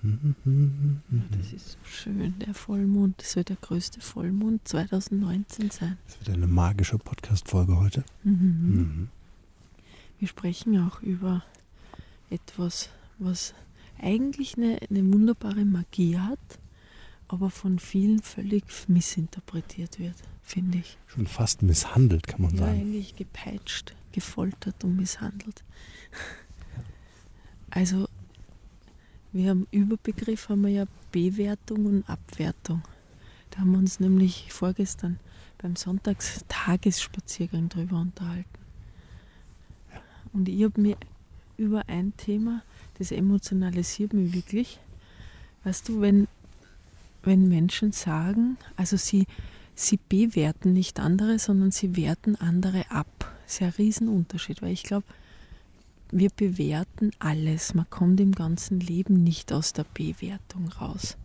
Das ist so schön, der Vollmond. Das wird der größte Vollmond 2019 sein. Das wird eine magische Podcast-Folge heute. Mhm. Mhm. Wir sprechen auch über etwas, was eigentlich eine, eine wunderbare Magie hat, aber von vielen völlig missinterpretiert wird, finde ich. Schon fast misshandelt, kann man Ja, sagen. eigentlich gepeitscht, gefoltert und misshandelt. Also, wir haben Überbegriff haben wir ja Bewertung und Abwertung. Da haben wir uns nämlich vorgestern beim Sonntagstagesspaziergang drüber unterhalten. Und ich habe mir über ein Thema, das emotionalisiert mich wirklich. Weißt du, wenn, wenn Menschen sagen, also sie, sie bewerten nicht andere, sondern sie werten andere ab. Das ist ja ein Riesenunterschied, weil ich glaube, wir bewerten alles. Man kommt im ganzen Leben nicht aus der Bewertung raus.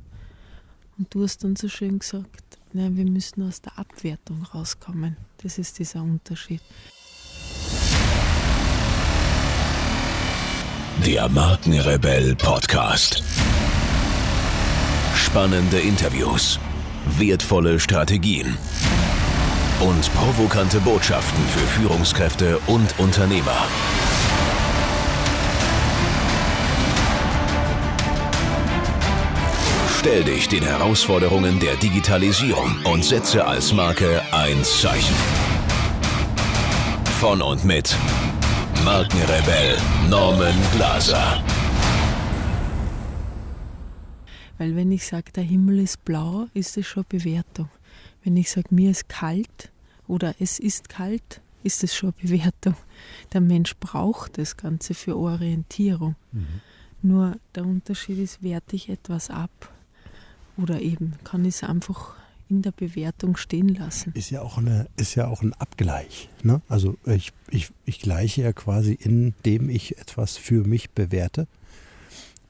Und du hast dann so schön gesagt, nein, wir müssen aus der Abwertung rauskommen. Das ist dieser Unterschied. Der Markenrebell Podcast. Spannende Interviews, wertvolle Strategien und provokante Botschaften für Führungskräfte und Unternehmer. Stell dich den Herausforderungen der Digitalisierung und setze als Marke ein Zeichen. Von und mit Markenrebell Norman Glaser. Weil wenn ich sage, der Himmel ist blau, ist es schon Bewertung. Wenn ich sage, mir ist kalt oder es ist kalt, ist es schon Bewertung. Der Mensch braucht das Ganze für Orientierung. Nur der Unterschied ist, werte ich etwas ab oder eben kann ich es einfach in der Bewertung stehen lassen. Ist ja auch, eine, ist ja auch ein Abgleich. Ne? Also ich, ich, ich gleiche ja quasi, indem ich etwas für mich bewerte,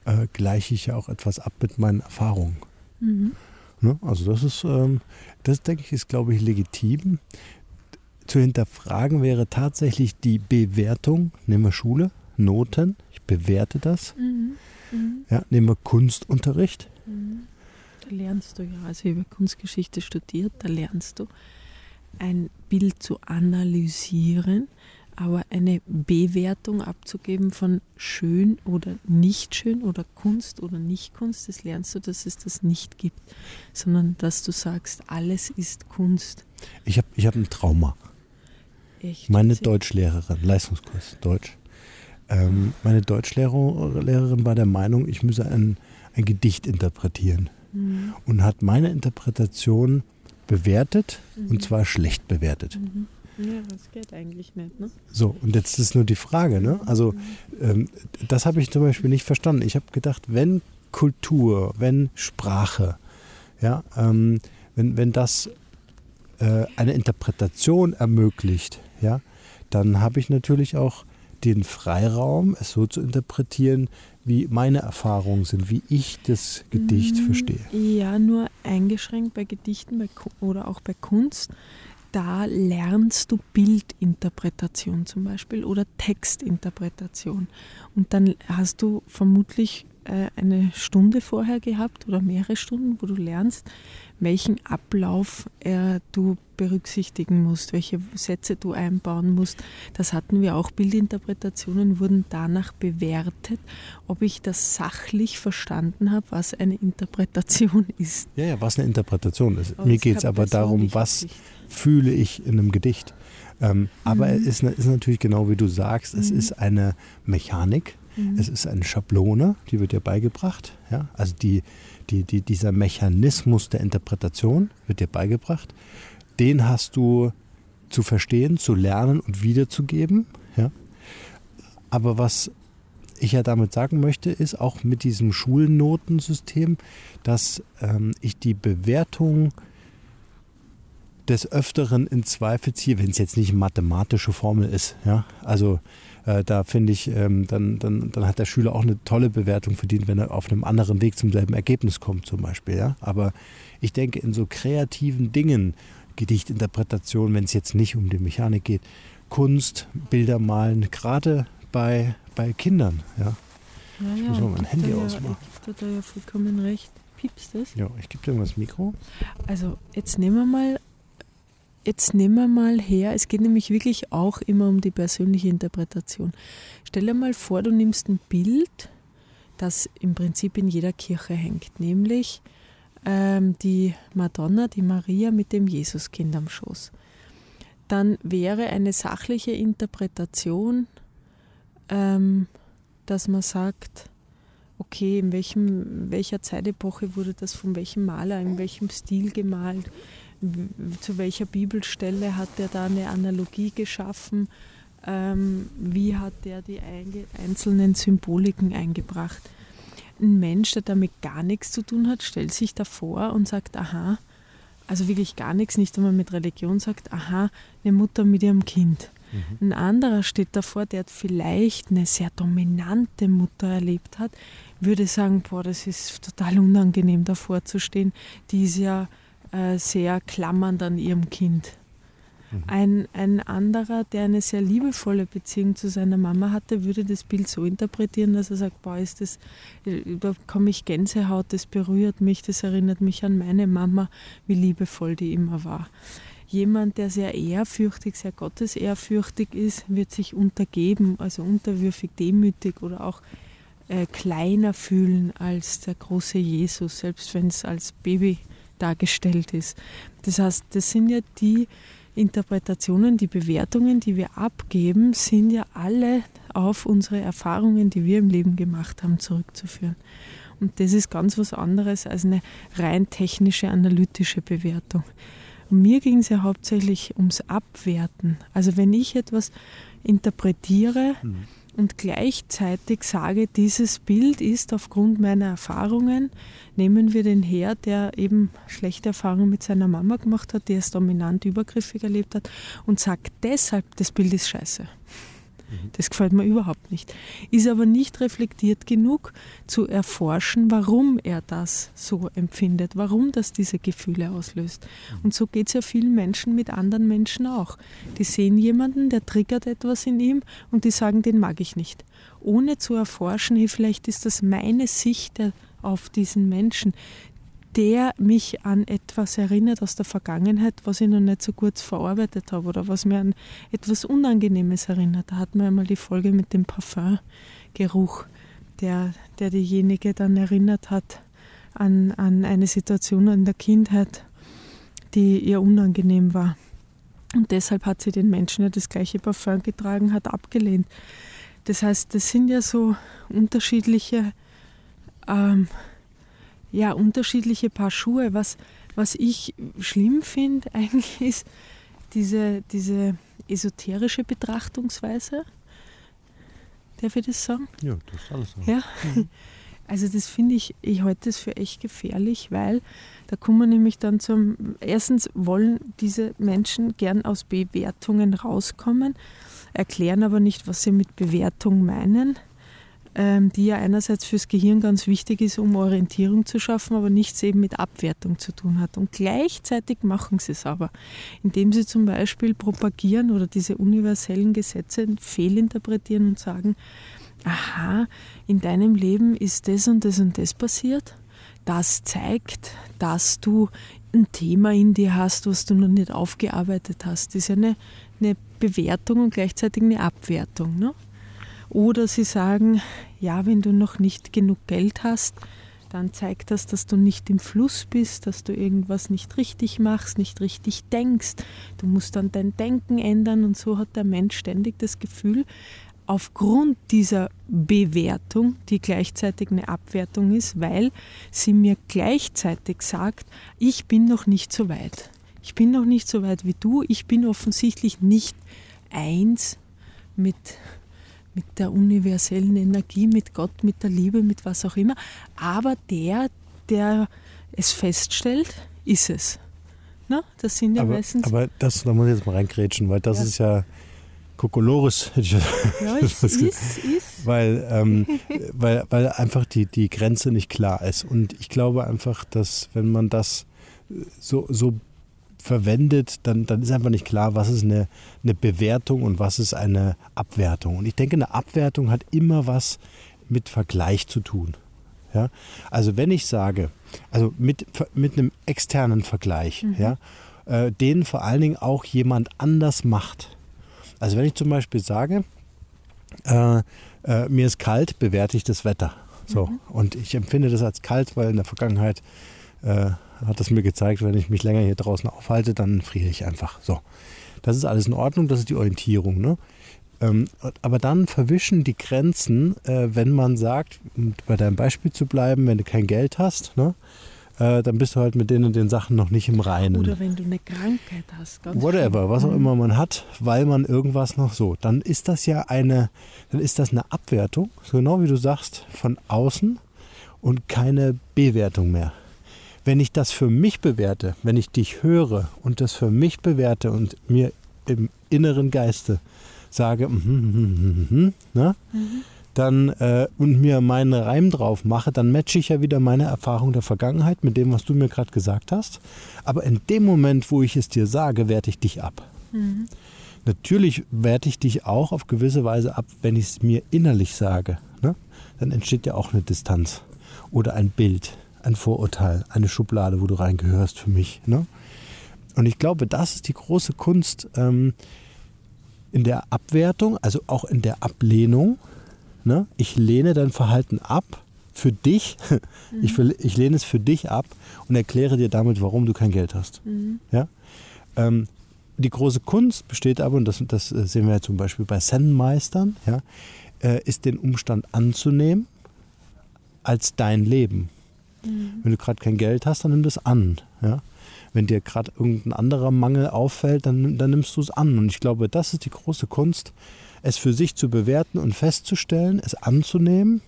äh, gleiche ich ja auch etwas ab mit meinen Erfahrungen. Mhm. Ne? Also das ist, ähm, das denke ich, ist, glaube ich, legitim. Zu hinterfragen wäre tatsächlich die Bewertung. Nehmen wir Schule, Noten, ich bewerte das. Mhm. Mhm. Ja, nehmen wir Kunstunterricht. Mhm. Lernst du ja, also ich habe Kunstgeschichte studiert, da lernst du ein Bild zu analysieren, aber eine Bewertung abzugeben von schön oder nicht schön oder Kunst oder nicht Kunst, das lernst du, dass es das nicht gibt, sondern dass du sagst, alles ist Kunst. Ich habe ich hab ein Trauma. Echt. Meine Deutschlehrerin, Leistungskurs Deutsch. Ähm, meine Deutschlehrerin war der Meinung, ich müsse ein, ein Gedicht interpretieren Mhm. und hat meine Interpretation bewertet und zwar schlecht bewertet. Mhm. Ja, das geht eigentlich nicht, ne? So, und jetzt ist nur die Frage, ne? Also, ähm, das habe ich zum Beispiel nicht verstanden. Ich habe gedacht, wenn Kultur, wenn Sprache, ja, ähm, wenn, wenn das äh, eine Interpretation ermöglicht, ja, dann habe ich natürlich auch den Freiraum, es so zu interpretieren, wie meine Erfahrungen sind, wie ich das Gedicht Mhm. verstehe. Ja, nur eingeschränkt bei Gedichten bei, oder auch bei Kunst. Da lernst du Bildinterpretation zum Beispiel oder Textinterpretation. Und dann hast du vermutlich äh, eine Stunde vorher gehabt oder mehrere Stunden, wo du lernst, welchen Ablauf äh, du berücksichtigen musst, welche Sätze du einbauen musst. Das hatten wir auch. Bildinterpretationen wurden danach bewertet, ob ich das sachlich verstanden habe, was eine Interpretation ist. Ja, ja, was eine Interpretation ist. Aber Mir geht es aber darum, was fühle ich in einem Gedicht. Ähm, Aber Mhm. es ist, ist natürlich genau wie du sagst, es Mhm. ist eine Mechanik, Mhm. es ist eine Schablone, die wird dir beigebracht. Ja? Also die, die, die, dieser Mechanismus der Interpretation wird dir beigebracht. Den hast du zu verstehen, zu lernen und wiederzugeben. Ja? Aber was ich ja damit sagen möchte, ist auch mit diesem Schulnotensystem, dass ähm, ich die Bewertung des Öfteren in Zweifel ziehe, wenn es jetzt nicht eine mathematische Formel ist. Ja? Also äh, da finde ich, ähm, dann, dann, dann hat der Schüler auch eine tolle Bewertung verdient, wenn er auf einem anderen Weg zum selben Ergebnis kommt zum Beispiel. Ja? Aber ich denke, in so kreativen Dingen, Gedichtinterpretation, wenn es jetzt nicht um die Mechanik geht, Kunst, Bilder malen, gerade bei, bei Kindern, ja, Ja, Ich ja, muss mal mein Handy da ja, ausmachen. gibt da ja vollkommen recht. Piepst das? Ja, ich gebe dir mal das Mikro. Also jetzt nehmen wir mal, jetzt nehmen wir mal her, es geht nämlich wirklich auch immer um die persönliche Interpretation. Stell dir mal vor, du nimmst ein Bild, das im Prinzip in jeder Kirche hängt, nämlich ähm, die Madonna, die Maria mit dem Jesuskind am Schoß. Dann wäre eine sachliche Interpretation, ähm, dass man sagt, okay, in welchem, welcher Zeitepoche wurde das von welchem Maler, in welchem Stil gemalt, zu welcher Bibelstelle hat er da eine Analogie geschaffen, ähm, wie hat er die einzelnen Symboliken eingebracht. Ein Mensch, der damit gar nichts zu tun hat, stellt sich davor und sagt, aha, also wirklich gar nichts, nicht einmal mit Religion, sagt, aha, eine Mutter mit ihrem Kind. Ein anderer steht davor, der vielleicht eine sehr dominante Mutter erlebt hat, würde sagen, boah, das ist total unangenehm davor zu stehen. Die ist ja äh, sehr klammernd an ihrem Kind. Ein, ein anderer, der eine sehr liebevolle Beziehung zu seiner Mama hatte, würde das Bild so interpretieren, dass er sagt, boah, ist das, da bekomme ich Gänsehaut, das berührt mich, das erinnert mich an meine Mama, wie liebevoll die immer war. Jemand, der sehr ehrfürchtig, sehr gottesehrfürchtig ist, wird sich untergeben, also unterwürfig, demütig oder auch äh, kleiner fühlen als der große Jesus, selbst wenn es als Baby dargestellt ist. Das heißt, das sind ja die Interpretationen, die Bewertungen, die wir abgeben, sind ja alle auf unsere Erfahrungen, die wir im Leben gemacht haben, zurückzuführen. Und das ist ganz was anderes als eine rein technische, analytische Bewertung. Und mir ging es ja hauptsächlich ums Abwerten. Also wenn ich etwas interpretiere und gleichzeitig sage, dieses Bild ist aufgrund meiner Erfahrungen, nehmen wir den her, der eben schlechte Erfahrungen mit seiner Mama gemacht hat, der es dominant übergriffig erlebt hat und sagt deshalb, das Bild ist scheiße. Das gefällt mir überhaupt nicht. Ist aber nicht reflektiert genug zu erforschen, warum er das so empfindet, warum das diese Gefühle auslöst. Und so geht es ja vielen Menschen mit anderen Menschen auch. Die sehen jemanden, der triggert etwas in ihm und die sagen, den mag ich nicht. Ohne zu erforschen, hey, vielleicht ist das meine Sicht der- auf diesen Menschen, der mich an etwas erinnert aus der Vergangenheit, was ich noch nicht so gut verarbeitet habe oder was mir an etwas Unangenehmes erinnert. Da hatten wir einmal die Folge mit dem Parfumgeruch, der, der diejenige dann erinnert hat an, an eine Situation in der Kindheit, die ihr unangenehm war. Und deshalb hat sie den Menschen, der das gleiche Parfum getragen hat, abgelehnt. Das heißt, das sind ja so unterschiedliche ähm, ja, unterschiedliche Paar Schuhe. Was, was ich schlimm finde eigentlich ist diese, diese esoterische Betrachtungsweise. Darf ich das sagen? Ja, das ist alles. Ja. Also das finde ich, ich halte das für echt gefährlich, weil da kommen wir nämlich dann zum, erstens wollen diese Menschen gern aus Bewertungen rauskommen, erklären aber nicht, was sie mit Bewertung meinen, die ja einerseits fürs Gehirn ganz wichtig ist, um Orientierung zu schaffen, aber nichts eben mit Abwertung zu tun hat. Und gleichzeitig machen sie es aber, indem sie zum Beispiel propagieren oder diese universellen Gesetze fehlinterpretieren und sagen, aha, in deinem Leben ist das und das und das passiert. Das zeigt, dass du ein Thema in dir hast, was du noch nicht aufgearbeitet hast. Das ist ja eine, eine Bewertung und gleichzeitig eine Abwertung. Ne? Oder sie sagen, ja, wenn du noch nicht genug Geld hast, dann zeigt das, dass du nicht im Fluss bist, dass du irgendwas nicht richtig machst, nicht richtig denkst. Du musst dann dein Denken ändern und so hat der Mensch ständig das Gefühl, aufgrund dieser Bewertung, die gleichzeitig eine Abwertung ist, weil sie mir gleichzeitig sagt, ich bin noch nicht so weit. Ich bin noch nicht so weit wie du. Ich bin offensichtlich nicht eins mit, mit der universellen Energie, mit Gott, mit der Liebe, mit was auch immer. Aber der, der es feststellt, ist es. Na, das sind ja aber, meistens. aber das, da muss ich jetzt mal reingrätschen, weil das Ja. ist ja Kokolores, ja, ge- ist, ist. weil, ähm, weil, weil einfach die, die Grenze nicht klar ist. Und ich glaube einfach, dass wenn man das so, so verwendet, dann, dann ist einfach nicht klar, was ist eine, eine Bewertung und was ist eine Abwertung. Und ich denke, eine Abwertung hat immer was mit Vergleich zu tun. Ja? Also wenn ich sage, also mit, mit einem externen Vergleich, mhm. ja, äh, den vor allen Dingen auch jemand anders macht. Also wenn ich zum Beispiel sage, äh, äh, mir ist kalt, bewerte ich das Wetter. So. Mhm. Und ich empfinde das als kalt, weil in der Vergangenheit äh, hat es mir gezeigt, wenn ich mich länger hier draußen aufhalte, dann friere ich einfach. So. Das ist alles in Ordnung, das ist die Orientierung. Ne? Ähm, aber dann verwischen die Grenzen, äh, wenn man sagt, um bei deinem Beispiel zu bleiben, wenn du kein Geld hast, ne? äh, dann bist du halt mit denen und den Sachen noch nicht im Reinen. Oder wenn du eine Krankheit hast. Whatever, schön. was auch mhm. immer man hat, weil man irgendwas noch so. Dann ist das ja eine, dann ist das eine Abwertung, so genau wie du sagst, von außen und keine Bewertung mehr. Wenn ich das für mich bewerte, wenn ich dich höre und das für mich bewerte und mir im inneren Geiste sage, mm, mm, mm, ne? Mhm dann äh, und mir meinen Reim drauf mache, dann matche ich ja wieder meine Erfahrung der Vergangenheit mit dem, was du mir gerade gesagt hast. Aber in dem Moment, wo ich es dir sage, werte ich dich ab. Mhm. Natürlich werte ich dich auch auf gewisse Weise ab, wenn ich es mir innerlich sage. Ne? Dann entsteht ja auch eine Distanz oder ein Bild, ein Vorurteil, eine Schublade, wo du reingehörst für mich. Ne? Und ich glaube, das ist die große Kunst ähm, in der Abwertung, also auch in der Ablehnung Ne? Ich lehne dein Verhalten ab für dich. Mhm. Ich, ich, lehne es für dich ab und erkläre dir damit, warum du kein Geld hast. Mhm. Ja? Ähm, die große Kunst besteht aber, und das, das äh, sehen wir ja zum Beispiel bei Zen-Meistern, ja, äh, ist den Umstand anzunehmen als dein Leben. Mhm. Wenn du gerade kein Geld hast, dann nimm das an. Ja? Wenn dir gerade irgendein anderer Mangel auffällt, dann, dann nimmst du es an. Und ich glaube, das ist die große Kunst, es für sich zu bewerten und festzustellen, es anzunehmen,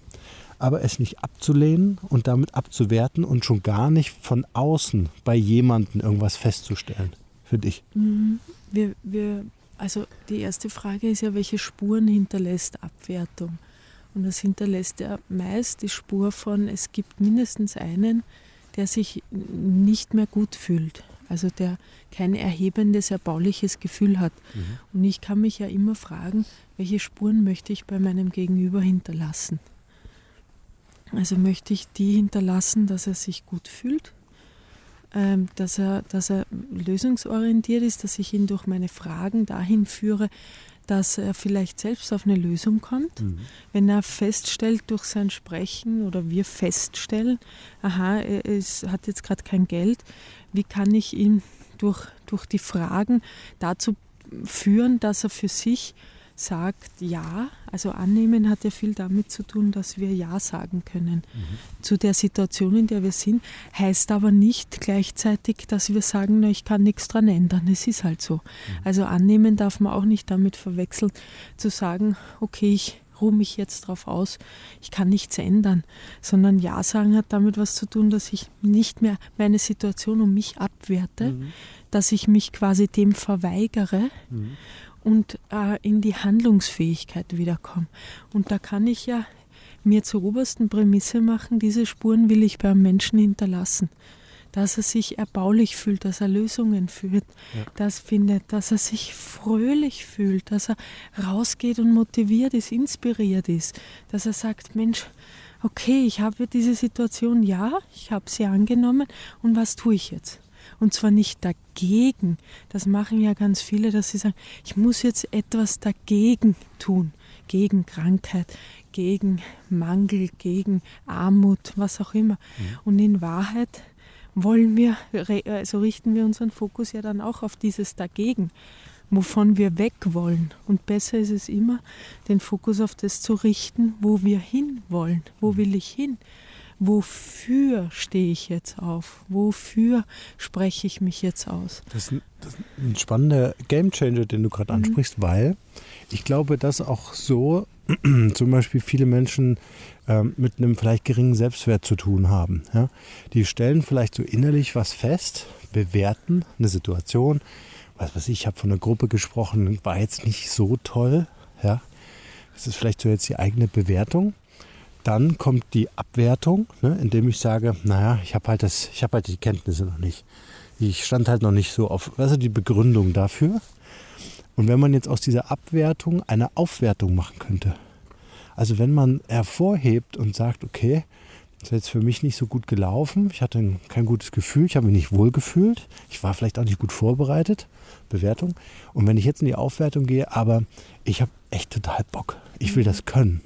aber es nicht abzulehnen und damit abzuwerten und schon gar nicht von außen bei jemandem irgendwas festzustellen. Für dich. Mhm. Wir, wir, also die erste Frage ist ja, welche Spuren hinterlässt Abwertung? Und das hinterlässt ja meist die Spur von, es gibt mindestens einen, der sich nicht mehr gut fühlt also der kein erhebendes, erbauliches Gefühl hat. Mhm. Und ich kann mich ja immer fragen, welche Spuren möchte ich bei meinem Gegenüber hinterlassen? Also möchte ich die hinterlassen, dass er sich gut fühlt, ähm, dass, er, dass er lösungsorientiert ist, dass ich ihn durch meine Fragen dahin führe, dass er vielleicht selbst auf eine Lösung kommt. Mhm. Wenn er feststellt durch sein Sprechen oder wir feststellen, aha, er ist, hat jetzt gerade kein Geld, wie kann ich ihn durch, durch die Fragen dazu führen, dass er für sich sagt Ja. Also annehmen hat ja viel damit zu tun, dass wir Ja sagen können mhm. zu der Situation, in der wir sind. Heißt aber nicht gleichzeitig, dass wir sagen, na, ich kann nichts dran ändern. Es ist halt so. Mhm. Also annehmen darf man auch nicht damit verwechseln, zu sagen, okay, ich ruhe mich jetzt darauf aus, ich kann nichts ändern, sondern Ja sagen hat damit was zu tun, dass ich nicht mehr meine Situation um mich abwerte, mhm. dass ich mich quasi dem verweigere mhm und äh, in die Handlungsfähigkeit wiederkomme. Und da kann ich ja mir zur obersten Prämisse machen, diese Spuren will ich beim Menschen hinterlassen. Dass er sich erbaulich fühlt, dass er Lösungen führt, ja. das findet, dass er sich fröhlich fühlt, dass er rausgeht und motiviert ist, inspiriert ist, dass er sagt, Mensch, okay, ich habe diese Situation, ja, ich habe sie angenommen und was tue ich jetzt? Und zwar nicht dagegen. Das machen ja ganz viele, dass sie sagen, ich muss jetzt etwas dagegen tun. Gegen Krankheit, gegen Mangel, gegen Armut, was auch immer. Mhm. Und in Wahrheit wollen wir, also richten wir unseren Fokus ja dann auch auf dieses Dagegen, wovon wir weg wollen. Und besser ist es immer, den Fokus auf das zu richten, wo wir hin wollen. Wo mhm. will ich hin? Wofür stehe ich jetzt auf? Wofür spreche ich mich jetzt aus? Das ist ein, das ist ein spannender Gamechanger, den du gerade mhm. ansprichst, weil ich glaube, dass auch so zum Beispiel viele Menschen ähm, mit einem vielleicht geringen Selbstwert zu tun haben. Ja? Die stellen vielleicht so innerlich was fest, bewerten eine Situation. Was weiß ich, ich habe von einer Gruppe gesprochen, war jetzt nicht so toll. Ja? Das ist vielleicht so jetzt die eigene Bewertung. Dann kommt die Abwertung, ne, indem ich sage, naja, ich habe halt das, ich habe halt die Kenntnisse noch nicht. Ich stand halt noch nicht so auf, was ist die Begründung dafür? Und wenn man jetzt aus dieser Abwertung eine Aufwertung machen könnte, Also wenn man hervorhebt und sagt, okay, das ist jetzt für mich nicht so gut gelaufen, ich hatte kein gutes Gefühl, ich habe mich nicht wohl gefühlt, ich war vielleicht auch nicht gut vorbereitet, Bewertung. Und wenn ich jetzt in die Aufwertung gehe, aber ich habe echt total Bock, ich will das können.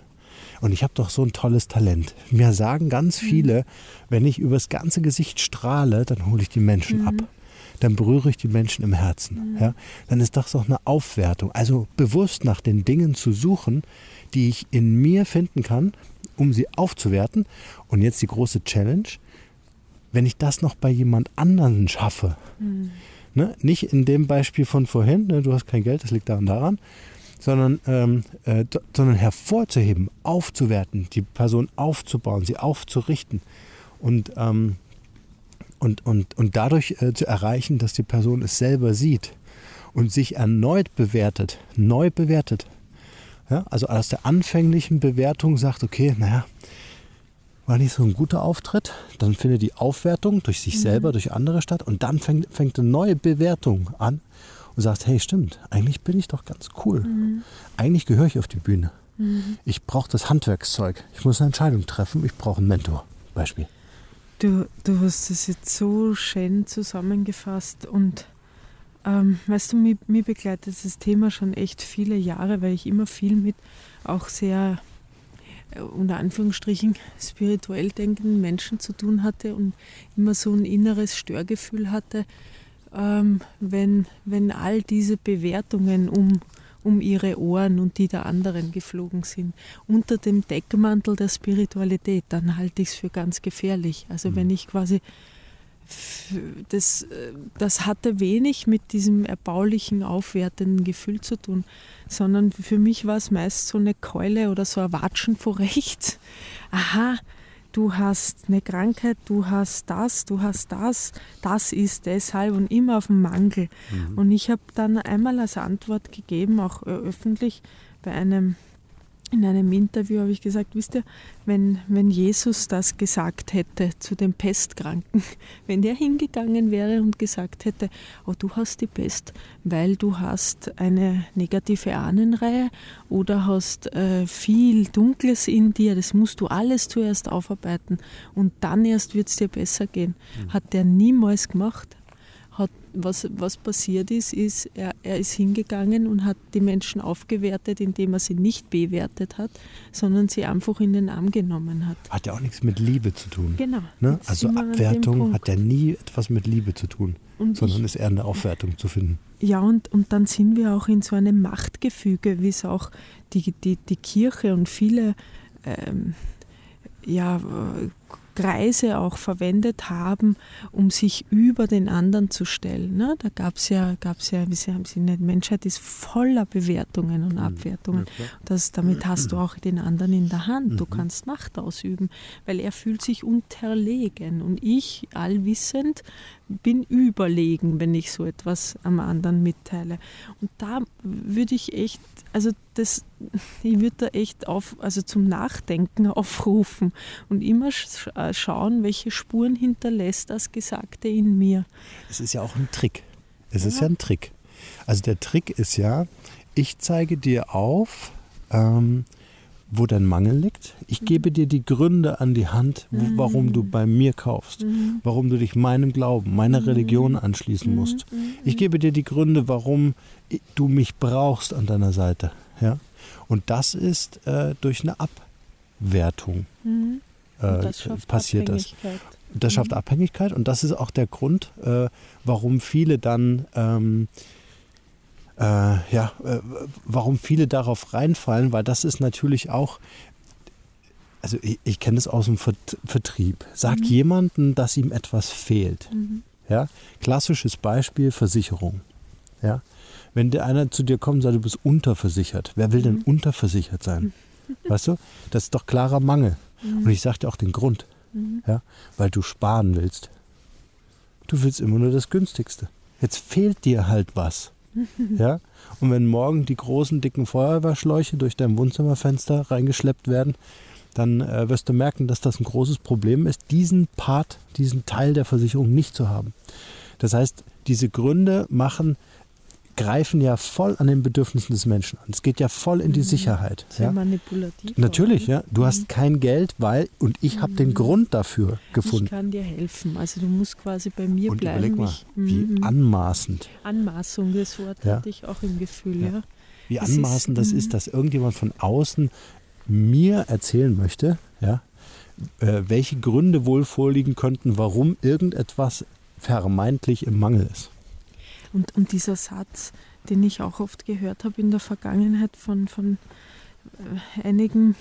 Und ich habe doch so ein tolles Talent. Mir sagen ganz viele, wenn ich übers ganze Gesicht strahle, dann hole ich die Menschen ab dann berühre ich die Menschen im Herzen. Ja? Dann ist das doch eine Aufwertung. Also bewusst nach den Dingen zu suchen, die ich in mir finden kann, um sie aufzuwerten. Und jetzt die große Challenge, wenn ich das noch bei jemand anderen schaffe, mhm. ne? nicht in dem Beispiel von vorhin, ne? du hast kein Geld, das liegt daran daran, sondern, ähm, äh, sondern hervorzuheben, aufzuwerten, die Person aufzubauen, sie aufzurichten. Und ähm, und, und, und dadurch äh, zu erreichen, dass die Person es selber sieht und sich erneut bewertet, neu bewertet. Ja, also aus der anfänglichen Bewertung sagt, okay, naja, war nicht so ein guter Auftritt, dann findet die Aufwertung durch sich mhm. selber, durch andere statt und dann fängt, fängt eine neue Bewertung an und sagt, hey, stimmt, eigentlich bin ich doch ganz cool. Mhm. Eigentlich gehöre ich auf die Bühne. Mhm. Ich brauche das Handwerkszeug. Ich muss eine Entscheidung treffen. Ich brauche einen Mentor. Beispiel. Du, du hast es jetzt so schön zusammengefasst und ähm, weißt du, mich, mich begleitet das Thema schon echt viele Jahre, weil ich immer viel mit auch sehr äh, unter Anführungsstrichen spirituell denkenden Menschen zu tun hatte und immer so ein inneres Störgefühl hatte, ähm, wenn, wenn all diese Bewertungen um um ihre Ohren und die der anderen geflogen sind. Unter dem Deckmantel der Spiritualität, dann halte ich es für ganz gefährlich. Also mhm. wenn ich quasi das, das hatte wenig mit diesem erbaulichen, aufwertenden Gefühl zu tun, sondern für mich war es meist so eine Keule oder so ein Watschen vor rechts. Aha, du hast eine Krankheit, du hast das, du hast das, das ist deshalb und immer auf dem Mangel. Mhm. Und ich habe dann einmal als Antwort gegeben, auch öffentlich bei einem in einem Interview habe ich gesagt, wisst ihr, wenn, wenn Jesus das gesagt hätte zu den Pestkranken, wenn der hingegangen wäre und gesagt hätte, oh, du hast die Pest, weil du hast eine negative Ahnenreihe oder hast äh, viel Dunkles in dir, das musst du alles zuerst aufarbeiten und dann erst wird es dir besser gehen. Mhm. Hat der niemals gemacht was, was passiert ist, ist, er, er ist hingegangen und hat die Menschen aufgewertet, indem er sie nicht bewertet hat, sondern sie einfach in den Arm genommen hat. Hat ja auch nichts mit Liebe zu tun. Genau. Ne? Also Abwertung hat ja nie etwas mit Liebe zu tun, und sondern ich, ist eher eine Aufwertung zu finden. Ja, und, und dann sind wir auch in so einem Machtgefüge, wie es auch die, die, die Kirche und viele ähm, ja, Kreise auch verwendet haben, um sich über den anderen zu stellen. Ne? Da gab es ja, gab's ja, wie Sie haben Sie nicht, Menschheit ist voller Bewertungen und mhm. Abwertungen. Ja, das, damit hast du auch den anderen in der Hand. Du mhm. kannst Macht ausüben, weil er fühlt sich unterlegen. Und ich, allwissend, bin überlegen, wenn ich so etwas am anderen mitteile. Und da würde ich echt, also das, ich würde da echt auf, also zum Nachdenken aufrufen und immer äh, schauen, welche Spuren hinterlässt das Gesagte in mir. Es ist ja auch ein Trick. Es ja. ist ja ein Trick. Also der Trick ist ja, ich zeige dir auf, ähm, wo dein Mangel liegt. Ich gebe dir die Gründe an die Hand, wo, mhm. warum du bei mir kaufst, mhm. warum du dich meinem Glauben, meiner mhm. Religion anschließen musst. Ich gebe dir die Gründe, warum du mich brauchst an deiner Seite. Ja? Und das ist äh, durch eine Abwertung äh, das passiert das. Das schafft Abhängigkeit und das ist auch der Grund, äh, warum viele dann ähm, äh, ja, äh, warum viele darauf reinfallen, weil das ist natürlich auch, also ich, ich kenne das aus dem Vertrieb. Sagt mhm. jemandem, dass ihm etwas fehlt. Mhm. Ja? Klassisches Beispiel Versicherung. Ja? Wenn der einer zu dir kommt und sagt, du bist unterversichert, wer will mhm. denn unterversichert sein? Weißt du? Das ist doch klarer Mangel. Mhm. Und ich sage dir auch den Grund. Mhm. Ja? Weil du sparen willst. Du willst immer nur das Günstigste. Jetzt fehlt dir halt was. ja? Und wenn morgen die großen, dicken Feuerwehrschläuche durch dein Wohnzimmerfenster reingeschleppt werden, dann äh, wirst du merken, dass das ein großes Problem ist, diesen Part, diesen Teil der Versicherung nicht zu haben. Das heißt, diese Gründe machen greifen ja voll an den Bedürfnissen des Menschen an. Es geht ja voll in die mhm. Sicherheit. Sehr ja. manipulativ. Natürlich, ja. Du mhm. hast kein Geld, weil, und ich habe den mhm. Grund dafür gefunden. Ich kann dir helfen. Also du musst quasi bei mir und bleiben. Überleg mal, wie mhm. anmaßend. Anmaßung, das Wort ja. hatte ich auch im Gefühl, ja. ja. Wie das anmaßend ist, das ist, dass irgendjemand von außen mir erzählen möchte, ja, äh, welche Gründe wohl vorliegen könnten, warum irgendetwas vermeintlich im Mangel ist. Und, und dieser Satz, den ich auch oft gehört habe in der Vergangenheit von, von äh, einigen,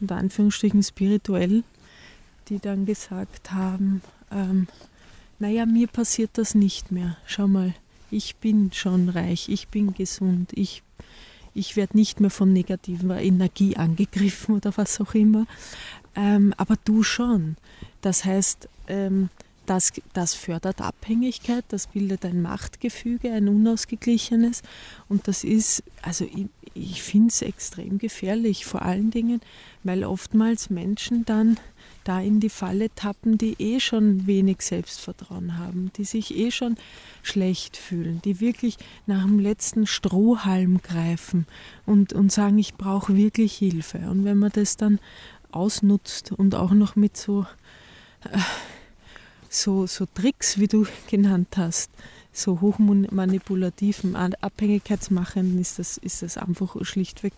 unter Anführungsstrichen spirituell, die dann gesagt haben, ähm, naja, mir passiert das nicht mehr. Schau mal, ich bin schon reich, ich bin gesund, ich, ich werde nicht mehr von negativer Energie angegriffen oder was auch immer. Ähm, aber du schon. Das heißt, ähm, das, das fördert Abhängigkeit, das bildet ein Machtgefüge, ein unausgeglichenes. Und das ist, also ich, ich finde es extrem gefährlich, vor allen Dingen, weil oftmals Menschen dann da in die Falle tappen, die eh schon wenig Selbstvertrauen haben, die sich eh schon schlecht fühlen, die wirklich nach dem letzten Strohhalm greifen und, und sagen, ich brauche wirklich Hilfe. Und wenn man das dann ausnutzt und auch noch mit so äh, so, so Tricks, wie du genannt hast, so hochmanipulativen, abhängigkeitsmachenden, ist das, ist das einfach schlichtweg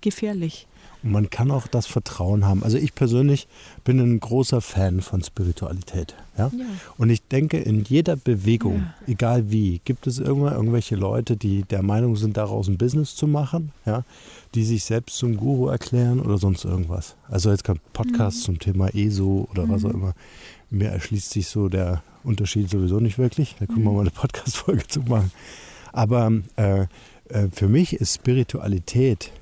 gefährlich. Und man kann auch das Vertrauen haben. Also ich persönlich bin ein großer Fan von Spiritualität. Ja? ja. Und ich denke, in jeder Bewegung, ja. egal wie, gibt es irgendwann irgendwelche Leute, die der Meinung sind, daraus ein Business zu machen, ja? die sich selbst zum Guru erklären oder sonst irgendwas. Also jetzt kommt Podcast mhm. zum Thema ESO oder mhm. was auch immer mir erschließt sich so der Unterschied sowieso nicht wirklich. Da können wir mhm. mal eine Podcast-Folge zu machen. Aber äh, äh, für mich ist Spiritualität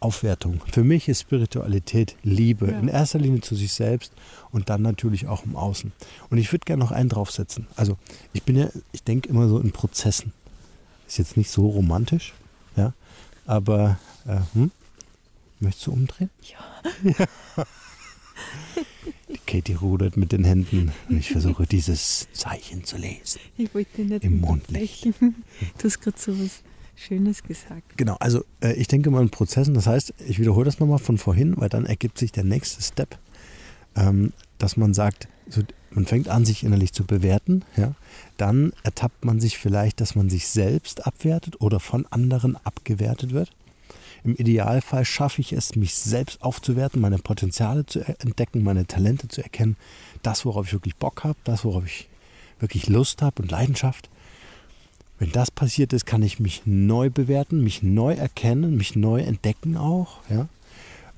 Aufwertung. Für mich ist Spiritualität Liebe. Ja. In erster Linie zu sich selbst und dann natürlich auch im Außen. Und ich würde gerne noch einen draufsetzen. Also ich bin ja, ich denke immer so in Prozessen. Ist jetzt nicht so romantisch, ja. Aber äh, hm? möchtest du umdrehen? Ja. ja. Katie rudert mit den Händen und ich versuche dieses Zeichen zu lesen. Ich wollte nicht im Mondlicht. Du hast gerade so was Schönes gesagt. Genau, also äh, ich denke mal in Prozessen, das heißt, ich wiederhole das nochmal von vorhin, weil dann ergibt sich der nächste Step, ähm, dass man sagt, so, man fängt an, sich innerlich zu bewerten, ja, dann ertappt man sich vielleicht, dass man sich selbst abwertet oder von anderen abgewertet wird. Im Idealfall schaffe ich es, mich selbst aufzuwerten, meine Potenziale zu entdecken, meine Talente zu erkennen, das, worauf ich wirklich Bock habe, das, worauf ich wirklich Lust habe und Leidenschaft. Wenn das passiert ist, kann ich mich neu bewerten, mich neu erkennen, mich neu entdecken auch. Ja?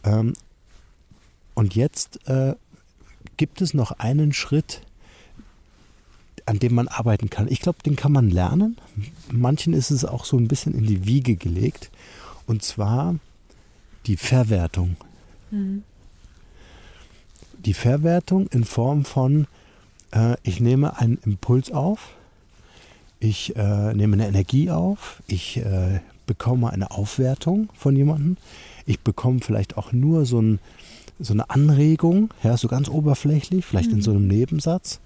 Ähm, und jetzt äh, gibt es noch einen Schritt, an dem man arbeiten kann. Ich glaube, den kann man lernen. Manchen ist es auch so ein bisschen in die Wiege gelegt. Und zwar die Verwertung. Mhm. Die Verwertung in Form von, äh, ich nehme einen Impuls auf, ich äh, nehme eine Energie auf, ich äh, bekomme eine Aufwertung von jemandem, ich bekomme vielleicht auch nur so, ein, so eine Anregung, ja, so ganz oberflächlich, vielleicht mhm. in so einem Nebensatz.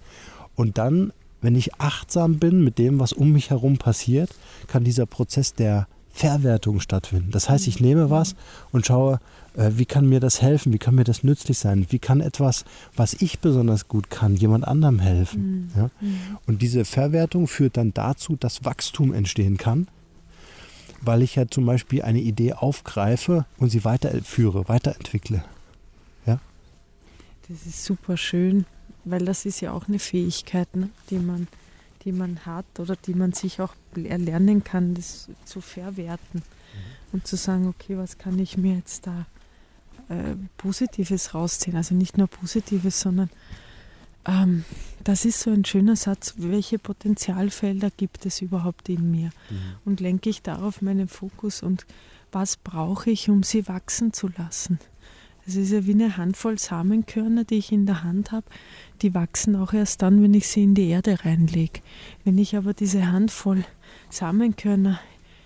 Und dann, wenn ich achtsam bin mit dem, was um mich herum passiert, kann dieser Prozess der Verwertung stattfinden. Das heißt, ich nehme was und schaue, äh, wie kann mir das helfen, wie kann mir das nützlich sein, wie kann etwas, was ich besonders gut kann, jemand anderem helfen. Mhm. Ja? Mhm. Und diese Verwertung führt dann dazu, dass Wachstum entstehen kann, weil ich ja zum Beispiel eine Idee aufgreife und sie weiterführe, weiterentwickle. Ja? Das ist super schön, weil das ist ja auch eine Fähigkeit, ne, die man die man hat oder die man sich auch erlernen kann, das zu verwerten mhm. und zu sagen, okay, was kann ich mir jetzt da äh, Positives rausziehen? Also nicht nur Positives, sondern ähm, das ist so ein schöner Satz, welche Potenzialfelder gibt es überhaupt in mir? Mhm. Und lenke ich darauf meinen Fokus und was brauche ich, um sie wachsen zu lassen? Es ist ja wie eine Handvoll Samenkörner, die ich in der Hand habe. Die wachsen auch erst dann, wenn ich sie in die Erde reinlege. Wenn ich aber diese Handvoll Samenkörner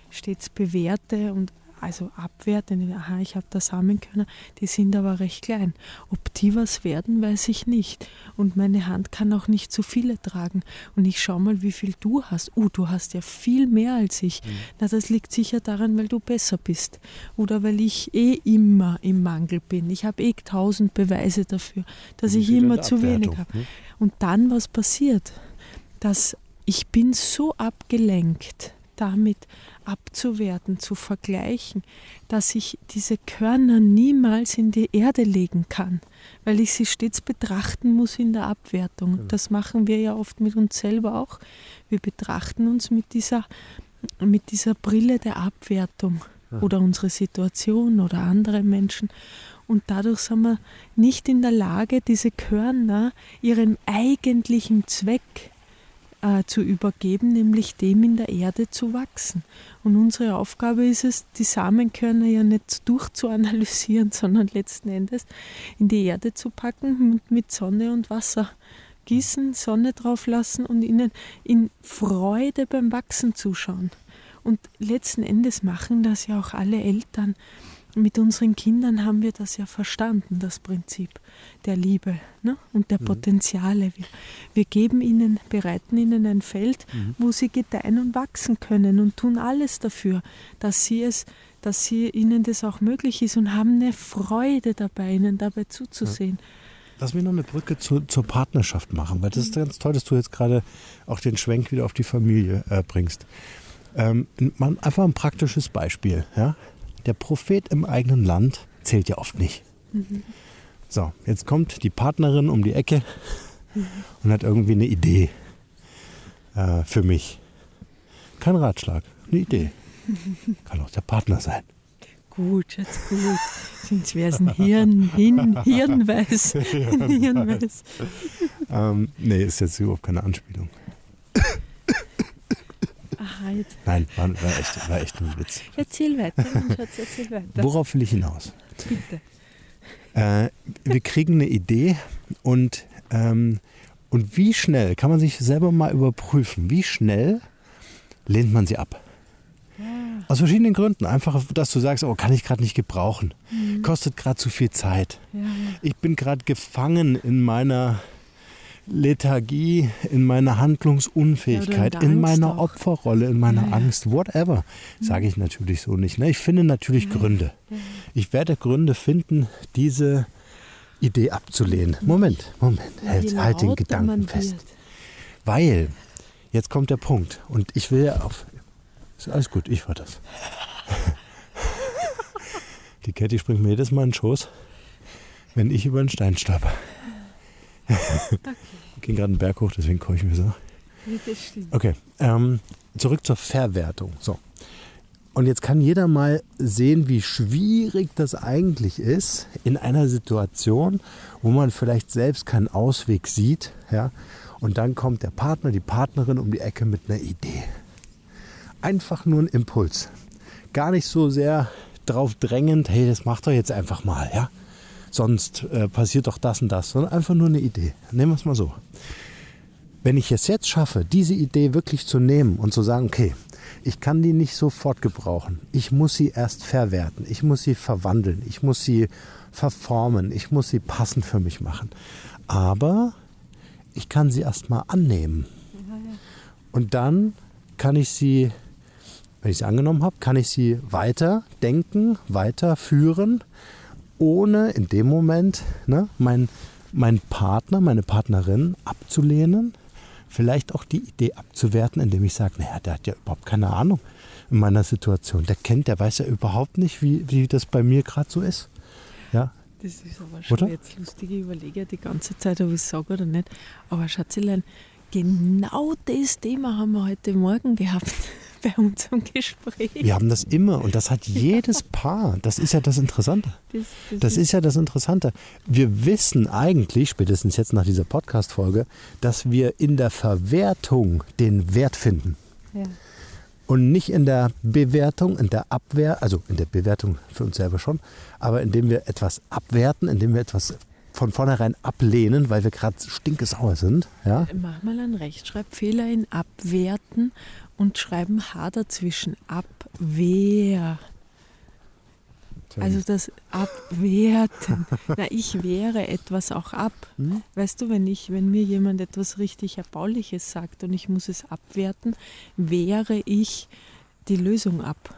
stets bewerte und also abwerten, aha, ich habe da Samenkörner, die sind aber recht klein. Ob die was werden, weiß ich nicht. Und meine Hand kann auch nicht so viele tragen. Und ich schau mal, wie viel du hast. Oh, du hast ja viel mehr als ich. Mhm. Na, das liegt sicher daran, weil du besser bist. Oder weil ich eh immer im Mangel bin. Ich habe eh tausend Beweise dafür, dass ich immer zu wenig habe. Ne? Und dann, was passiert? Dass ich bin so abgelenkt damit abzuwerten, zu vergleichen, dass ich diese Körner niemals in die Erde legen kann, weil ich sie stets betrachten muss in der Abwertung. Genau. Das machen wir ja oft mit uns selber auch. Wir betrachten uns mit dieser, mit dieser Brille der Abwertung oder unsere Situation oder andere Menschen. Und dadurch sind wir nicht in der Lage, diese Körner ihrem eigentlichen Zweck äh, zu übergeben, nämlich dem in der Erde zu wachsen. Und unsere Aufgabe ist es, die Samenkörner ja nicht durchzuanalysieren, sondern letzten Endes in die Erde zu packen und mit Sonne und Wasser gießen, Sonne drauf lassen und ihnen in Freude beim Wachsen zuschauen. Und letzten Endes machen das ja auch alle Eltern mit unseren Kindern haben wir das ja verstanden, das Prinzip der Liebe ne? und der mhm. Potenziale. Wir, wir, geben ihnen, bereiten ihnen ein Feld, mhm. wo sie gedeihen und wachsen können und tun alles dafür, dass sie es, dass sie ihnen das auch möglich ist und haben eine Freude dabei, ihnen dabei zuzusehen. Ja. Lass mich noch eine Brücke zu, zur Partnerschaft machen, weil das ist mhm. ganz toll, dass du jetzt gerade auch den Schwenk wieder auf die Familie äh, bringst. Ähm, einfach ein praktisches Beispiel. Ja? Der Prophet im eigenen Land zählt ja oft nicht. Mhm. So, jetzt kommt die Partnerin um die Ecke mhm. und hat irgendwie eine Idee äh, für mich. Kein Ratschlag, eine Idee. Kann auch der Partner sein. Gut, jetzt gut. Sonst wäre es ein Hirn, Hirn, Hirnweiß. Hirnweiß. ähm, nee, ist jetzt überhaupt keine Anspielung. Jetzt. Nein, war, war, echt, war echt ein Witz. Erzähl weiter, Schatz, erzähl weiter. Worauf will ich hinaus? Bitte. Äh, wir kriegen eine Idee und, ähm, und wie schnell, kann man sich selber mal überprüfen, wie schnell lehnt man sie ab? Ja. Aus verschiedenen Gründen. Einfach, dass du sagst, oh, kann ich gerade nicht gebrauchen. Mhm. Kostet gerade zu viel Zeit. Ja. Ich bin gerade gefangen in meiner Lethargie, in meiner Handlungsunfähigkeit, ja, in meiner auch. Opferrolle, in meiner ja, Angst, whatever. Sage ich natürlich so nicht. Ne? Ich finde natürlich Gründe. Ich werde Gründe finden, diese Idee abzulehnen. Moment, Moment, halt, halt den Gedanken fest. Weil, jetzt kommt der Punkt und ich will ja auf. Ist alles gut, ich war das. Die Catty springt mir jedes Mal in den Schoß, wenn ich über einen Stein stolper. Okay. Gehen gerade einen Berg hoch, deswegen komme ich mir so. Okay, ähm, zurück zur Verwertung. So. Und jetzt kann jeder mal sehen, wie schwierig das eigentlich ist in einer Situation, wo man vielleicht selbst keinen Ausweg sieht. Ja? Und dann kommt der Partner, die Partnerin um die Ecke mit einer Idee. Einfach nur ein Impuls. Gar nicht so sehr drauf drängend, hey, das macht doch jetzt einfach mal. Ja? Sonst äh, passiert doch das und das, sondern einfach nur eine Idee. Nehmen wir es mal so. Wenn ich es jetzt schaffe, diese Idee wirklich zu nehmen und zu sagen, okay, ich kann die nicht sofort gebrauchen. Ich muss sie erst verwerten. Ich muss sie verwandeln. Ich muss sie verformen. Ich muss sie passend für mich machen. Aber ich kann sie erst mal annehmen. Und dann kann ich sie, wenn ich sie angenommen habe, kann ich sie weiter denken, weiter führen ohne in dem Moment ne, meinen mein Partner, meine Partnerin abzulehnen, vielleicht auch die Idee abzuwerten, indem ich sage, naja, der hat ja überhaupt keine Ahnung in meiner Situation. Der kennt, der weiß ja überhaupt nicht, wie, wie das bei mir gerade so ist. Ja. Das ist aber schon oder? jetzt lustig, ich überlege die ganze Zeit, ob ich es sage oder nicht. Aber Schatzelein, genau das Thema haben wir heute Morgen gehabt bei unserem Gespräch. Wir haben das immer und das hat jedes Paar. Das ist ja das Interessante. Das, das, das ist ja das Interessante. Wir wissen eigentlich, spätestens jetzt nach dieser Podcast-Folge, dass wir in der Verwertung den Wert finden. Ja. Und nicht in der Bewertung, in der Abwehr, also in der Bewertung für uns selber schon, aber indem wir etwas abwerten, indem wir etwas von vornherein ablehnen, weil wir gerade stinkesauer sind. Ja? Mach mal einen Rechtschreibfehler in abwerten und schreiben H dazwischen. Abwehr. Also das Abwerten. Na, ich wehre etwas auch ab. Hm? Weißt du, wenn ich, wenn mir jemand etwas richtig Erbauliches sagt und ich muss es abwerten, wehre ich die Lösung ab.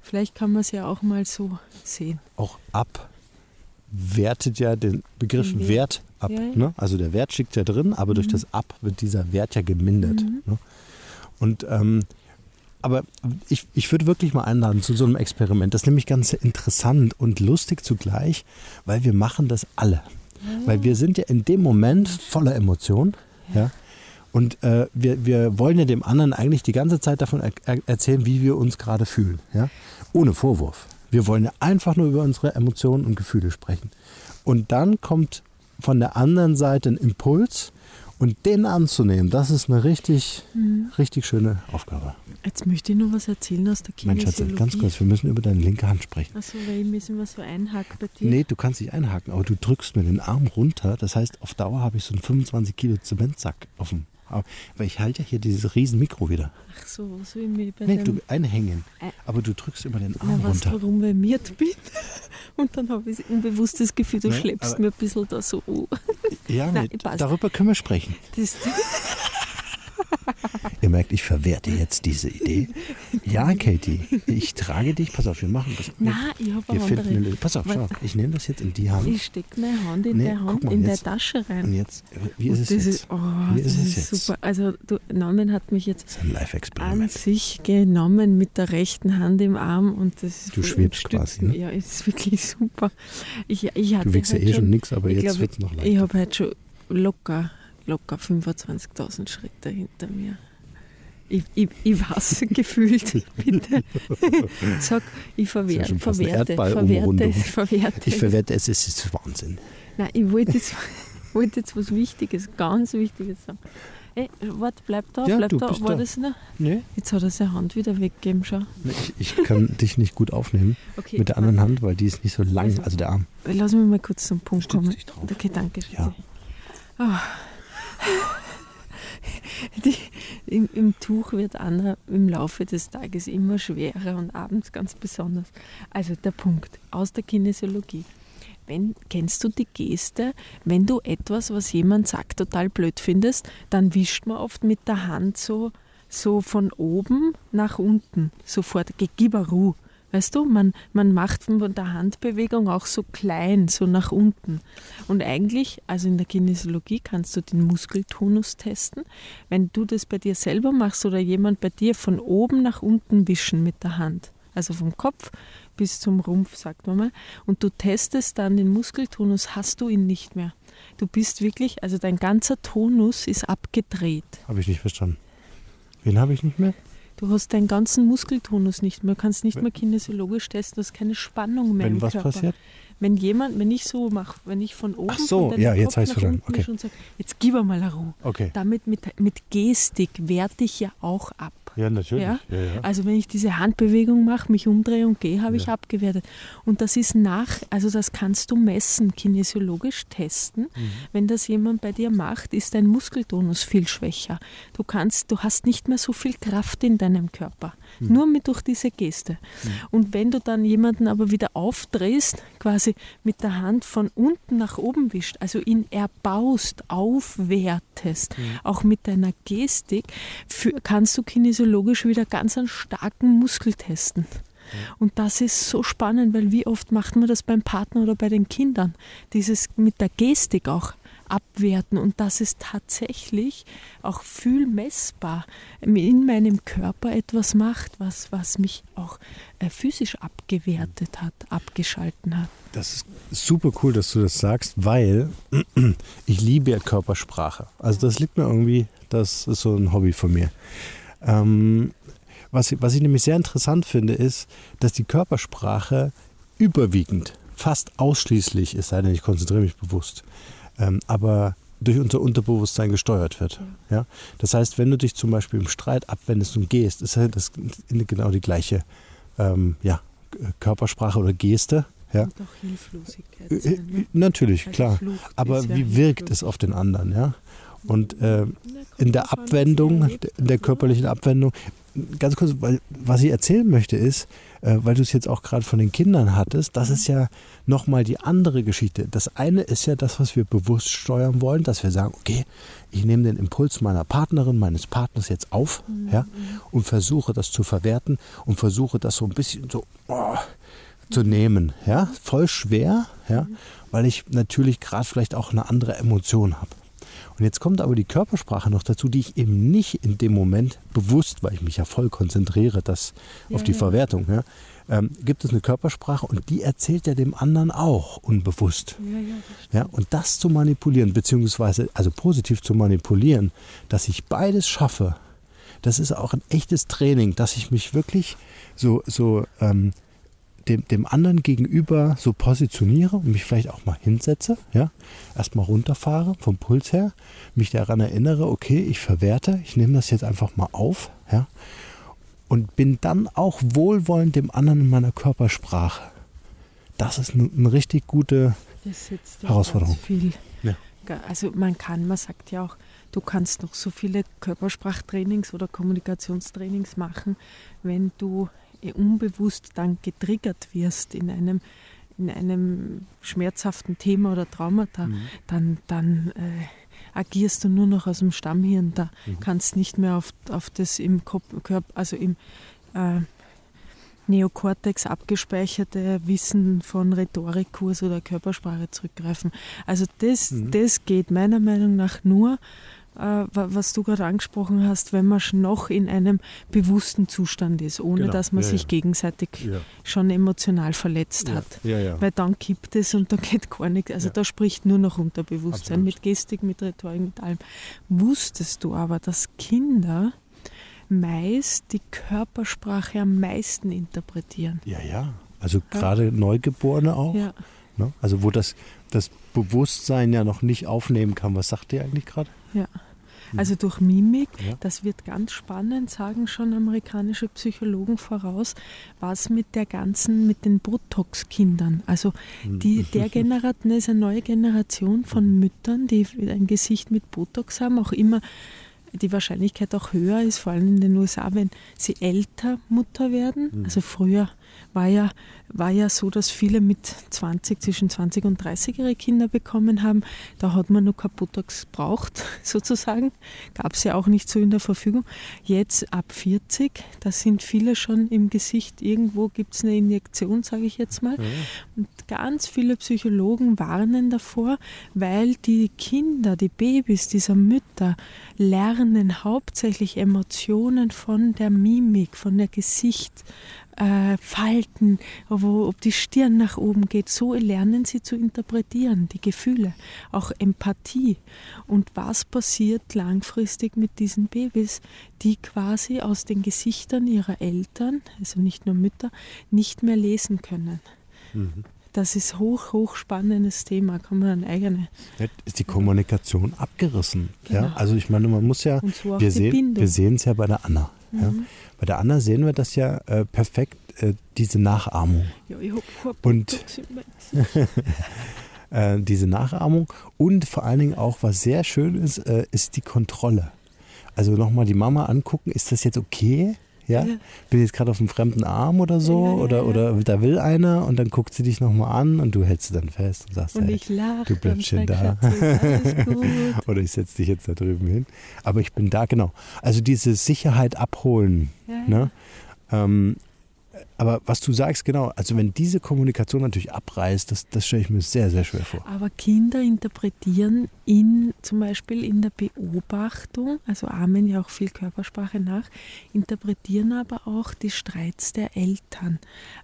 Vielleicht kann man es ja auch mal so sehen. Auch ab wertet ja den Begriff Den Wert. Wert ab. Ja, ja. Ne? Also der Wert steckt ja drin, aber durch das Ab wird dieser Wert ja gemindert. Mhm. Ne? Und ähm, aber ich, ich würde wirklich mal einladen zu so einem Experiment. Das ist nämlich ganz interessant und lustig zugleich, weil wir machen das alle. Weil wir sind ja in dem Moment voller Emotion. Ja? Und äh, wir, wir wollen ja dem anderen eigentlich die ganze Zeit davon er erzählen, wie wir uns gerade fühlen. Ja? Ohne Vorwurf. Wir wollen ja einfach nur über unsere Emotionen und Gefühle sprechen. Und dann kommt von der anderen Seite ein Impuls und den anzunehmen, das ist eine richtig, richtig schöne Aufgabe. Jetzt möchte ich noch was erzählen aus der Mein Schatz, Kinesiologie. ganz kurz, wir müssen über deine linke Hand sprechen. Achso, weil ich müssen wir so einhaken bei dir. Nee, du kannst dich einhaken, aber du drückst mir den Arm runter. Das heißt, auf Dauer habe ich so einen 25 Kilo Zementsack auf dem Weil ich halte ja hier dieses riesen Mikro wieder. Ach so, so wie mir bei Nee, du einhängen. Aber du drückst immer den Na, Arm weißt du, runter. warum ich miert bin? Und dann habe ich unbewusst das Gefühl, du Ne, schleppst aber- mir ein bisschen da so an. Ja, Nein, nee, darüber können wir sprechen. Das, Ihr merkt, ich verwerte jetzt diese Idee. Ja, Katie, ich trage dich. Pass auf, wir machen das. Nein, ich habe eine andere. Pass auf, schau, ich nehme das jetzt in die Hand. Ich stecke meine Hand in Nee, der Hand mal, in jetzt- der Tasche Und rein. jetzt, wie ist Und es jetzt? Ist, oh, Wie das ist es jetzt? super. Also, du, Norman hat mich jetzt Das ist ein an sich genommen mit der rechten Hand im Arm und das Du schwebst quasi, ne? Ja, es ist wirklich super. Ich, ich hatte Du wiegst ja heute eh schon nichts, aber ich jetzt wird es noch Ich leichter. habe heute schon locker, locker 25.000 Schritte hinter mir. Ich, ich, ich weiß gefühlt, bitte. Sag, ich ja verwerte, verwerte, Erdballumrundung. verwerte. Ich verwerte es, es ist Wahnsinn. Nein, ich wollte jetzt, wollte jetzt was Wichtiges, ganz Wichtiges sagen. Ey, warte, bleib da, Ja, bleib da. War da. das noch? Nee, Jetzt hat er seine Hand wieder weggegeben, schau. ich, ich kann dich nicht gut aufnehmen Okay, mit der anderen Hand, weil die ist nicht so lang, Also- also der Arm. Lass mich mal kurz zum Punkt Stütz kommen. Okay, danke. Ja. Schatzi. Die, im, Im Tuch wird Anna im Laufe des Tages immer schwerer und abends ganz besonders. Also der Punkt aus der Kinesiologie. Wenn, kennst du die Geste, wenn du etwas, was jemand sagt, total blöd findest, dann wischt man oft mit der Hand so, so von oben nach unten, sofort, Gegibaru. Weißt du, man, man macht von der Handbewegung auch so klein, so nach unten. Und eigentlich, also in der Kinesiologie kannst du den Muskeltonus testen. Wenn du das bei dir selber machst oder jemand bei dir von oben nach unten wischen mit der Hand, also vom Kopf bis zum Rumpf, sagt man mal, und du testest dann den Muskeltonus, hast du ihn nicht mehr. Du bist wirklich, also dein ganzer Tonus ist abgedreht. Habe ich nicht verstanden. Wen habe ich nicht mehr? Du hast deinen ganzen Muskeltonus nicht mehr, kannst nicht mehr kinesiologisch testen, du hast keine Spannung mehr Wenn im was Körper. passiert? Wenn jemand, wenn ich so mache, wenn ich von oben Ach so, von ja, jetzt Kopf nach unten Okay. wische und sag, jetzt gib mal eine Ruhe. Okay. Damit mit, mit Gestik werte ich ja auch ab. Ja, natürlich. Ja? Ja, ja. Also wenn ich diese Handbewegung mache, mich umdrehe und gehe, habe ich abgewertet. Und das ist nach, also das kannst du messen, kinesiologisch testen. Mhm. Wenn das jemand bei dir macht, ist dein Muskeltonus viel schwächer. Du kannst, du hast nicht mehr so viel Kraft in deinem Körper. Mhm. Nur mit durch diese Geste. Und wenn du dann jemanden aber wieder aufdrehst, quasi mit der Hand von unten nach oben wischt, also ihn erbaust, aufwertest, Mhm. auch mit deiner Gestik, für, kannst du kinesiologisch wieder ganz einen starken Muskel testen. Und das ist so spannend, weil wie oft macht man das beim Partner oder bei den Kindern? Dieses mit der Gestik auch abwerten und dass es tatsächlich auch fühlmessbar in meinem Körper etwas macht, was, was mich auch äh, physisch abgewertet hat, abgeschalten hat. Das ist super cool, dass du das sagst, weil ich liebe Körpersprache. Also das liegt mir irgendwie, das ist so ein Hobby von mir. Ähm, was, was ich nämlich sehr interessant finde, ist, dass die Körpersprache überwiegend, fast ausschließlich, es sei denn, ich konzentriere mich bewusst, ähm, aber durch unser Unterbewusstsein gesteuert wird. Ja? Das heißt, wenn du dich zum Beispiel im Streit abwendest und gehst, ist das genau die gleiche ähm, ja, Körpersprache oder Geste. Ja? Und auch Hilflosigkeit. Sein, äh, ne? Natürlich, Also klar. Flucht Aber ja wie wirkt es auf den anderen, ja? Und äh, in der Abwendung, in der körperlichen Abwendung, ganz kurz, weil was ich erzählen möchte ist, äh, weil du es jetzt auch gerade von den Kindern hattest, das ist ja nochmal die andere Geschichte. Das eine ist ja das, was wir bewusst steuern wollen, dass wir sagen, okay, ich nehme den Impuls meiner Partnerin, meines Partners jetzt auf mhm. ja, und versuche das zu verwerten und versuche das so ein bisschen so oh, zu nehmen. Ja, voll schwer, ja, mhm. weil ich natürlich gerade vielleicht auch eine andere Emotion habe. Und jetzt kommt aber die Körpersprache noch dazu, die ich eben nicht in dem Moment bewusst, weil ich mich ja voll konzentriere, das ja, auf die ja. Verwertung, ja, ähm, gibt es eine Körpersprache und die erzählt ja dem anderen auch unbewusst. Ja, ja, und das zu manipulieren, beziehungsweise also positiv zu manipulieren, dass ich beides schaffe, das ist auch ein echtes Training, dass ich mich wirklich so, so ähm, dem, dem anderen gegenüber so positioniere und mich vielleicht auch mal hinsetze, ja, erstmal runterfahre vom Puls her, mich daran erinnere, okay, ich verwerte, ich nehme das jetzt einfach mal auf, ja, und bin dann auch wohlwollend dem anderen in meiner Körpersprache. Das ist eine, eine richtig gute Herausforderung. Ja. Also man kann, man sagt ja auch, du kannst noch so viele Körpersprachtrainings oder Kommunikationstrainings machen, wenn du unbewusst dann getriggert wirst in einem, in einem schmerzhaften Thema oder Traumata, mhm. dann, dann äh, agierst du nur noch aus dem Stammhirn. Da mhm. kannst nicht mehr auf, auf das im Kopf, Körper, also im äh, Neokortex abgespeicherte Wissen von Rhetorikkurs oder Körpersprache zurückgreifen. Also das, mhm. das geht meiner Meinung nach nur, was du gerade angesprochen hast, wenn man noch in einem bewussten Zustand ist, ohne genau. dass man ja, sich ja. gegenseitig ja. schon emotional verletzt hat. Weil dann gibt es und da geht gar nichts. Also da spricht nur noch Unterbewusstsein Absolut. mit Gestik, mit Rhetorik, mit allem. Wusstest du aber, dass Kinder meist die Körpersprache am meisten interpretieren? Ja, ja. Also gerade Neugeborene auch. Ja. Ne? Also wo das, das Bewusstsein ja noch nicht aufnehmen kann. Was sagt ihr eigentlich gerade? Ja. Also durch Mimik, ja. das wird ganz spannend, sagen schon amerikanische Psychologen voraus, was mit der ganzen, mit den Botox-Kindern, also die, mhm. der Generation ist eine neue Generation von Müttern, die ein Gesicht mit Botox haben, auch immer die Wahrscheinlichkeit auch höher ist, vor allem in den USA, wenn sie älter Mutter werden. Mhm. Also früher war ja, war ja so, dass viele mit 20, zwischen 20 und 30 ihre Kinder bekommen haben. Da hat man nur kein Botox braucht, sozusagen. Gab es ja auch nicht so in der Verfügung. Jetzt ab 40, da sind viele schon im Gesicht, irgendwo gibt es eine Injektion, sage ich jetzt mal. Ja. Und ganz viele Psychologen warnen davor, weil die Kinder, die Babys dieser Mütter lernen hauptsächlich Emotionen von der Mimik, von der Gesicht äh, Falten, wo, ob die Stirn nach oben geht. So lernen sie zu interpretieren, die Gefühle, auch Empathie. Und was passiert langfristig mit diesen Babys, die quasi aus den Gesichtern ihrer Eltern, also nicht nur Mütter, nicht mehr lesen können? Mhm. Das ist hoch, hoch spannendes Thema, kann man ein eigene. Ist die Kommunikation abgerissen? Genau. Ja? Also ich meine, man muss ja, so wir, sehen, wir sehen es ja bei der Anna. Mhm. Ja? Bei der Anna sehen wir das ja äh, perfekt, äh, diese Nachahmung. Und äh, diese Nachahmung und vor allen Dingen auch, was sehr schön ist, äh, ist die Kontrolle. Also nochmal die Mama angucken, ist das jetzt okay? Ja? ja. Bin jetzt gerade auf einem fremden Arm oder so ja, ja, oder, oder da will einer und dann guckt sie dich nochmal an und du hältst sie dann fest und sagst, und hey, ich lach, du bleibst schön da. oder ich setze dich jetzt da drüben hin. Aber ich bin da, genau. Also diese Sicherheit abholen. Ne? Ähm, aber was du sagst, genau, also wenn diese Kommunikation natürlich abreißt, das, das stelle ich mir sehr, sehr schwer vor. Aber Kinder interpretieren in, zum Beispiel in der Beobachtung, also ahmen ja auch viel Körpersprache nach, interpretieren aber auch die Streits der Eltern.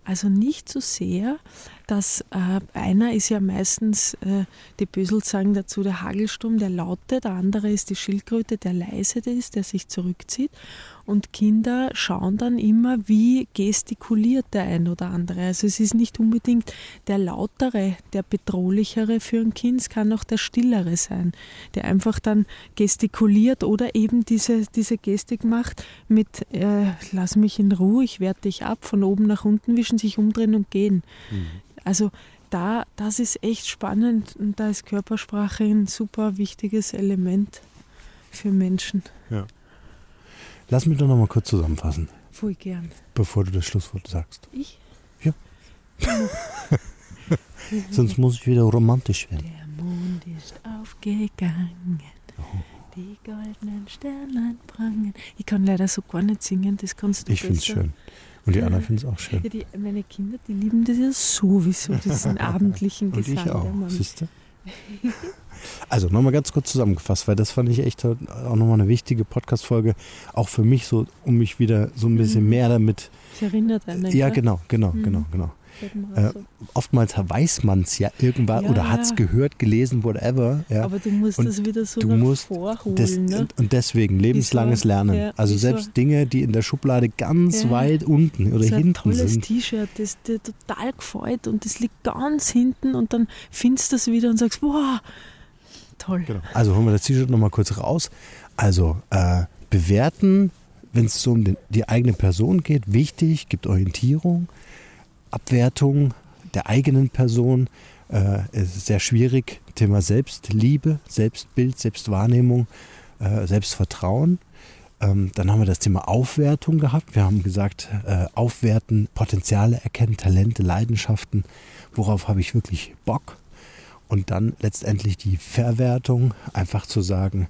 Also nicht so sehr, dass äh, einer ist ja meistens, äh, die Bösel sagen dazu, der Hagelsturm, der laute, der andere ist die Schildkröte, der leise ist, der sich zurückzieht. Und Kinder schauen dann immer, wie gestikuliert der ein oder andere. Also es ist nicht unbedingt der lautere, der bedrohlichere für ein Kind, es kann auch der stillere sein, der einfach dann gestikuliert oder eben diese, diese Gestik macht mit äh, lass mich in Ruhe, ich werde dich ab, von oben nach unten wischen, sich umdrehen und gehen. Mhm. Also da, das ist echt spannend und da ist Körpersprache ein super wichtiges Element für Menschen. Ja. Lass mich doch noch mal kurz zusammenfassen, Voll gern. bevor du das Schlusswort sagst. Ich? Sonst muss ich wieder romantisch werden. Der Mond ist aufgegangen, die goldenen Sternlein prangen. Ich kann leider so gar nicht singen, das kannst du Ich finde es schön. Und die anderen finden es auch schön. Ja, die, meine Kinder, die lieben das ja sowieso, diesen abendlichen Und Gesang. ich der auch, siehst du? Also nochmal ganz kurz zusammengefasst, weil das fand ich echt auch nochmal eine wichtige Podcast-Folge, auch für mich so, um mich wieder so ein bisschen Mhm. mehr damit. Das erinnert einen. Ja, genau, genau, Mhm. genau, genau. Auch Äh. Oftmals weiß man es ja irgendwann Ja, oder hat es gehört, gelesen, whatever. Ja. Aber du musst Und das wieder so du musst vorholen. Das, ne? und, deswegen lebenslanges so- Lernen. ja, also selbst so- Dinge, die in der Schublade ganz weit unten oder so ein hinten tolles sind. T-Shirt, das dir total gefällt und das liegt ganz hinten und dann findest du es wieder und sagst, wow, toll. Genau. Also holen wir das T-Shirt nochmal kurz raus. Also äh, bewerten, wenn es so um den, die eigene Person geht, wichtig, gibt Orientierung, Abwertung der eigenen Person. Äh, es ist sehr schwierig. Thema Selbstliebe, Selbstbild, Selbstwahrnehmung, äh, Selbstvertrauen. Ähm, dann haben wir das Thema Aufwertung gehabt. Wir haben gesagt, äh, aufwerten, Potenziale erkennen, Talente, Leidenschaften. Worauf habe ich wirklich Bock? Und dann letztendlich die Verwertung, einfach zu sagen,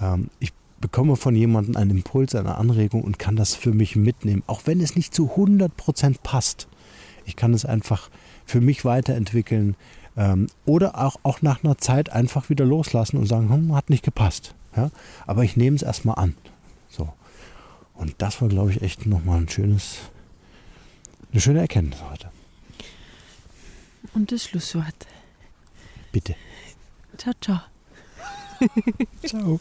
ähm, ich bekomme von jemandem einen Impuls, eine Anregung und kann das für mich mitnehmen, auch wenn es nicht zu 100% passt. Ich kann es einfach für mich weiterentwickeln ähm, oder auch, auch nach einer Zeit einfach wieder loslassen und sagen, hm, hat nicht gepasst. Ja? Aber ich nehme es erstmal an. So. Und das war, glaube ich, echt nochmal ein schönes, eine schöne Erkenntnis heute. Und das Schlusswort. Bitte. Ciao, ciao. Ciao.